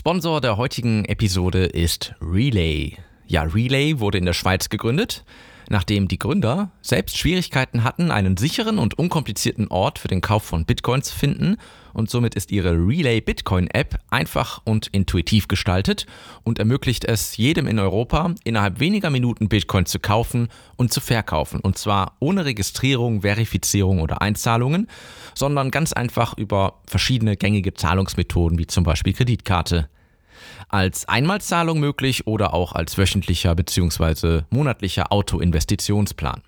Sponsor der heutigen Episode ist Relay. Ja, Relay wurde in der Schweiz gegründet, nachdem die Gründer selbst Schwierigkeiten hatten, einen sicheren und unkomplizierten Ort für den Kauf von Bitcoin zu finden und somit ist ihre Relay Bitcoin App einfach und intuitiv gestaltet und ermöglicht es jedem in Europa innerhalb weniger Minuten Bitcoin zu kaufen und zu verkaufen. Und zwar ohne Registrierung, Verifizierung oder Einzahlungen, sondern ganz einfach über verschiedene gängige Zahlungsmethoden wie zum Beispiel Kreditkarte als Einmalzahlung möglich oder auch als wöchentlicher bzw. monatlicher Autoinvestitionsplan.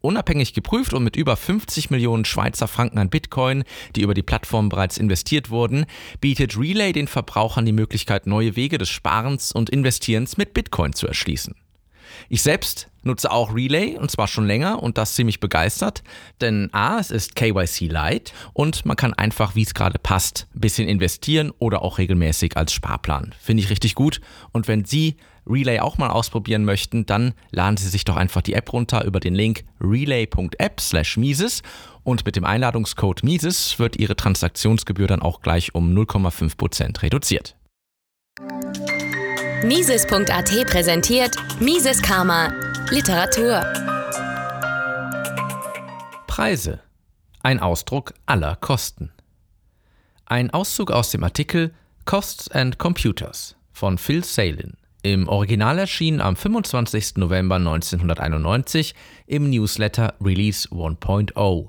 Unabhängig geprüft und mit über 50 Millionen Schweizer Franken an Bitcoin, die über die Plattform bereits investiert wurden, bietet Relay den Verbrauchern die Möglichkeit, neue Wege des Sparens und Investierens mit Bitcoin zu erschließen. Ich selbst nutze auch Relay und zwar schon länger und das ziemlich begeistert, denn A, es ist KYC Light und man kann einfach, wie es gerade passt, ein bisschen investieren oder auch regelmäßig als Sparplan. Finde ich richtig gut und wenn Sie Relay auch mal ausprobieren möchten, dann laden Sie sich doch einfach die App runter über den Link relay.app slash Mises und mit dem Einladungscode Mises wird Ihre Transaktionsgebühr dann auch gleich um 0,5% reduziert. Mises.at präsentiert Mises Karma Literatur. Preise. Ein Ausdruck aller Kosten. Ein Auszug aus dem Artikel Costs and Computers von Phil Salin. Im Original erschien am 25. November 1991 im Newsletter Release 1.0.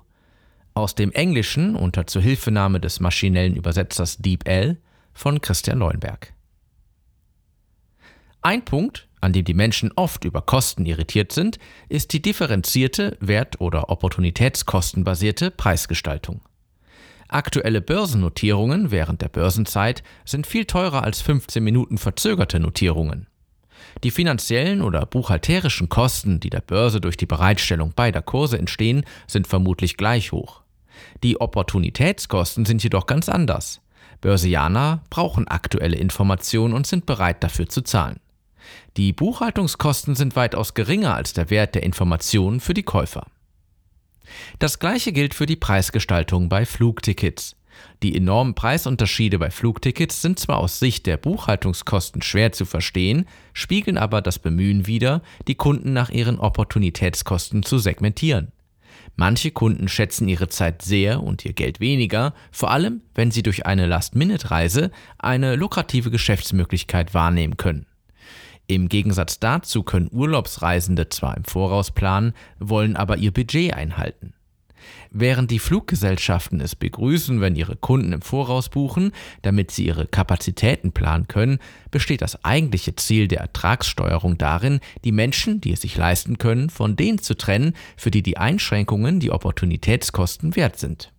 Aus dem Englischen unter Zuhilfenahme des maschinellen Übersetzers DeepL von Christian Leuenberg. Ein Punkt, an dem die Menschen oft über Kosten irritiert sind, ist die differenzierte, wert- oder opportunitätskostenbasierte Preisgestaltung. Aktuelle Börsennotierungen während der Börsenzeit sind viel teurer als 15 Minuten verzögerte Notierungen. Die finanziellen oder buchhalterischen Kosten, die der Börse durch die Bereitstellung beider Kurse entstehen, sind vermutlich gleich hoch. Die Opportunitätskosten sind jedoch ganz anders. Börsianer brauchen aktuelle Informationen und sind bereit dafür zu zahlen. Die Buchhaltungskosten sind weitaus geringer als der Wert der Informationen für die Käufer. Das gleiche gilt für die Preisgestaltung bei Flugtickets. Die enormen Preisunterschiede bei Flugtickets sind zwar aus Sicht der Buchhaltungskosten schwer zu verstehen, spiegeln aber das Bemühen wider, die Kunden nach ihren Opportunitätskosten zu segmentieren. Manche Kunden schätzen ihre Zeit sehr und ihr Geld weniger, vor allem wenn sie durch eine Last-Minute-Reise eine lukrative Geschäftsmöglichkeit wahrnehmen können. Im Gegensatz dazu können Urlaubsreisende zwar im Voraus planen, wollen aber ihr Budget einhalten. Während die Fluggesellschaften es begrüßen, wenn ihre Kunden im Voraus buchen, damit sie ihre Kapazitäten planen können, besteht das eigentliche Ziel der Ertragssteuerung darin, die Menschen, die es sich leisten können, von denen zu trennen, für die die Einschränkungen die Opportunitätskosten wert sind.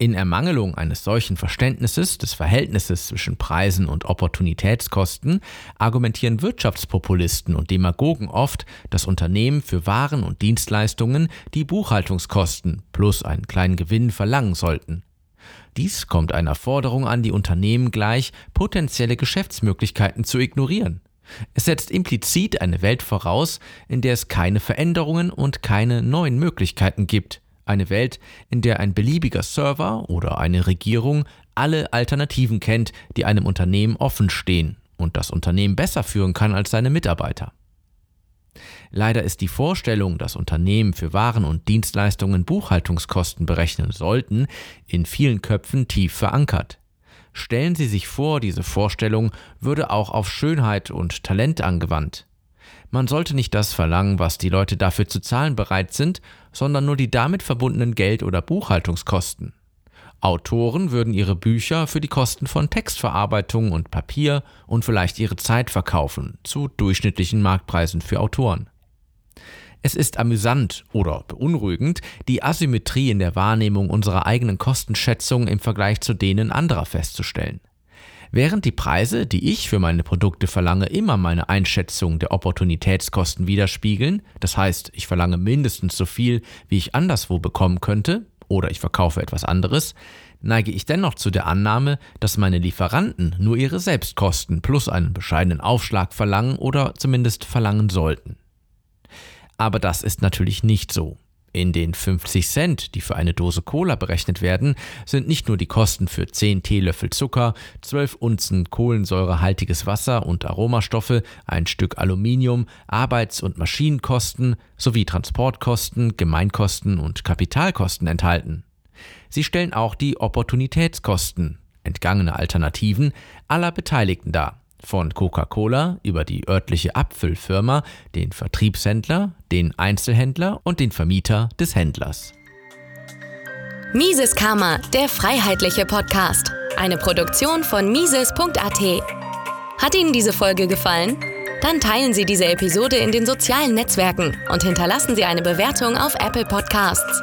In Ermangelung eines solchen Verständnisses des Verhältnisses zwischen Preisen und Opportunitätskosten argumentieren Wirtschaftspopulisten und Demagogen oft, dass Unternehmen für Waren und Dienstleistungen die Buchhaltungskosten plus einen kleinen Gewinn verlangen sollten. Dies kommt einer Forderung an die Unternehmen gleich, potenzielle Geschäftsmöglichkeiten zu ignorieren. Es setzt implizit eine Welt voraus, in der es keine Veränderungen und keine neuen Möglichkeiten gibt. Eine Welt, in der ein beliebiger Server oder eine Regierung alle Alternativen kennt, die einem Unternehmen offen stehen und das Unternehmen besser führen kann als seine Mitarbeiter. Leider ist die Vorstellung, dass Unternehmen für Waren und Dienstleistungen Buchhaltungskosten berechnen sollten, in vielen Köpfen tief verankert. Stellen Sie sich vor, diese Vorstellung würde auch auf Schönheit und Talent angewandt. Man sollte nicht das verlangen, was die Leute dafür zu zahlen bereit sind, sondern nur die damit verbundenen Geld- oder Buchhaltungskosten. Autoren würden ihre Bücher für die Kosten von Textverarbeitung und Papier und vielleicht ihre Zeit verkaufen, zu durchschnittlichen Marktpreisen für Autoren. Es ist amüsant oder beunruhigend, die Asymmetrie in der Wahrnehmung unserer eigenen Kostenschätzung im Vergleich zu denen anderer festzustellen. Während die Preise, die ich für meine Produkte verlange, immer meine Einschätzung der Opportunitätskosten widerspiegeln, das heißt, ich verlange mindestens so viel, wie ich anderswo bekommen könnte, oder ich verkaufe etwas anderes, neige ich dennoch zu der Annahme, dass meine Lieferanten nur ihre Selbstkosten plus einen bescheidenen Aufschlag verlangen oder zumindest verlangen sollten. Aber das ist natürlich nicht so. In den 50 Cent, die für eine Dose Cola berechnet werden, sind nicht nur die Kosten für 10 Teelöffel Zucker, 12 Unzen kohlensäurehaltiges Wasser und Aromastoffe, ein Stück Aluminium, Arbeits- und Maschinenkosten sowie Transportkosten, Gemeinkosten und Kapitalkosten enthalten. Sie stellen auch die Opportunitätskosten, entgangene Alternativen aller Beteiligten dar von Coca-Cola über die örtliche Abfüllfirma, den Vertriebshändler, den Einzelhändler und den Vermieter des Händlers. Mises Karma, der freiheitliche Podcast. Eine Produktion von Mises.at. Hat Ihnen diese Folge gefallen? Dann teilen Sie diese Episode in den sozialen Netzwerken und hinterlassen Sie eine Bewertung auf Apple Podcasts.